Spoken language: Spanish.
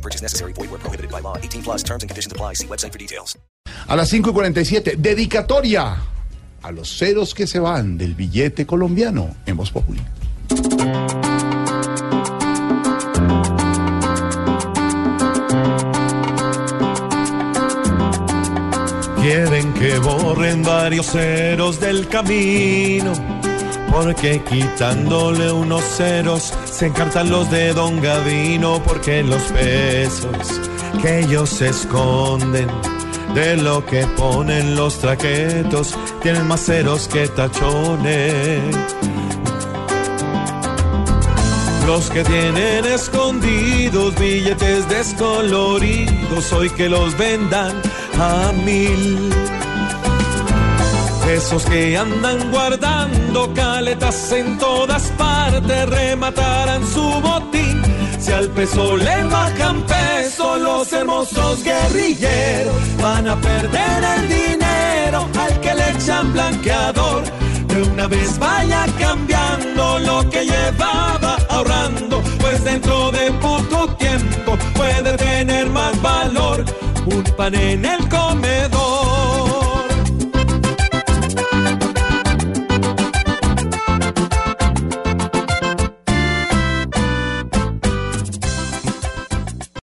No purchase necessary. Void where prohibited by law. 18 plus terms and conditions apply. See website for details. A las 5 y 47, dedicatoria a los ceros que se van del billete colombiano en Voz Populi. Quieren que borren varios ceros del camino, porque quitándole unos ceros se encartan los de Don Gavino, porque los pesos que ellos esconden de lo que ponen los traquetos tienen más ceros que tachones. Los que tienen escondidos billetes descoloridos, hoy que los vendan a mil. Esos que andan guardando caletas en todas partes rematarán su botín. Si al peso le bajan peso, los hermosos guerrilleros van a perder el dinero al que le echan blanqueador. De una vez vaya cambiando lo que llevaba ahorrando, pues dentro de poco tiempo puede tener más valor un pan en el comedor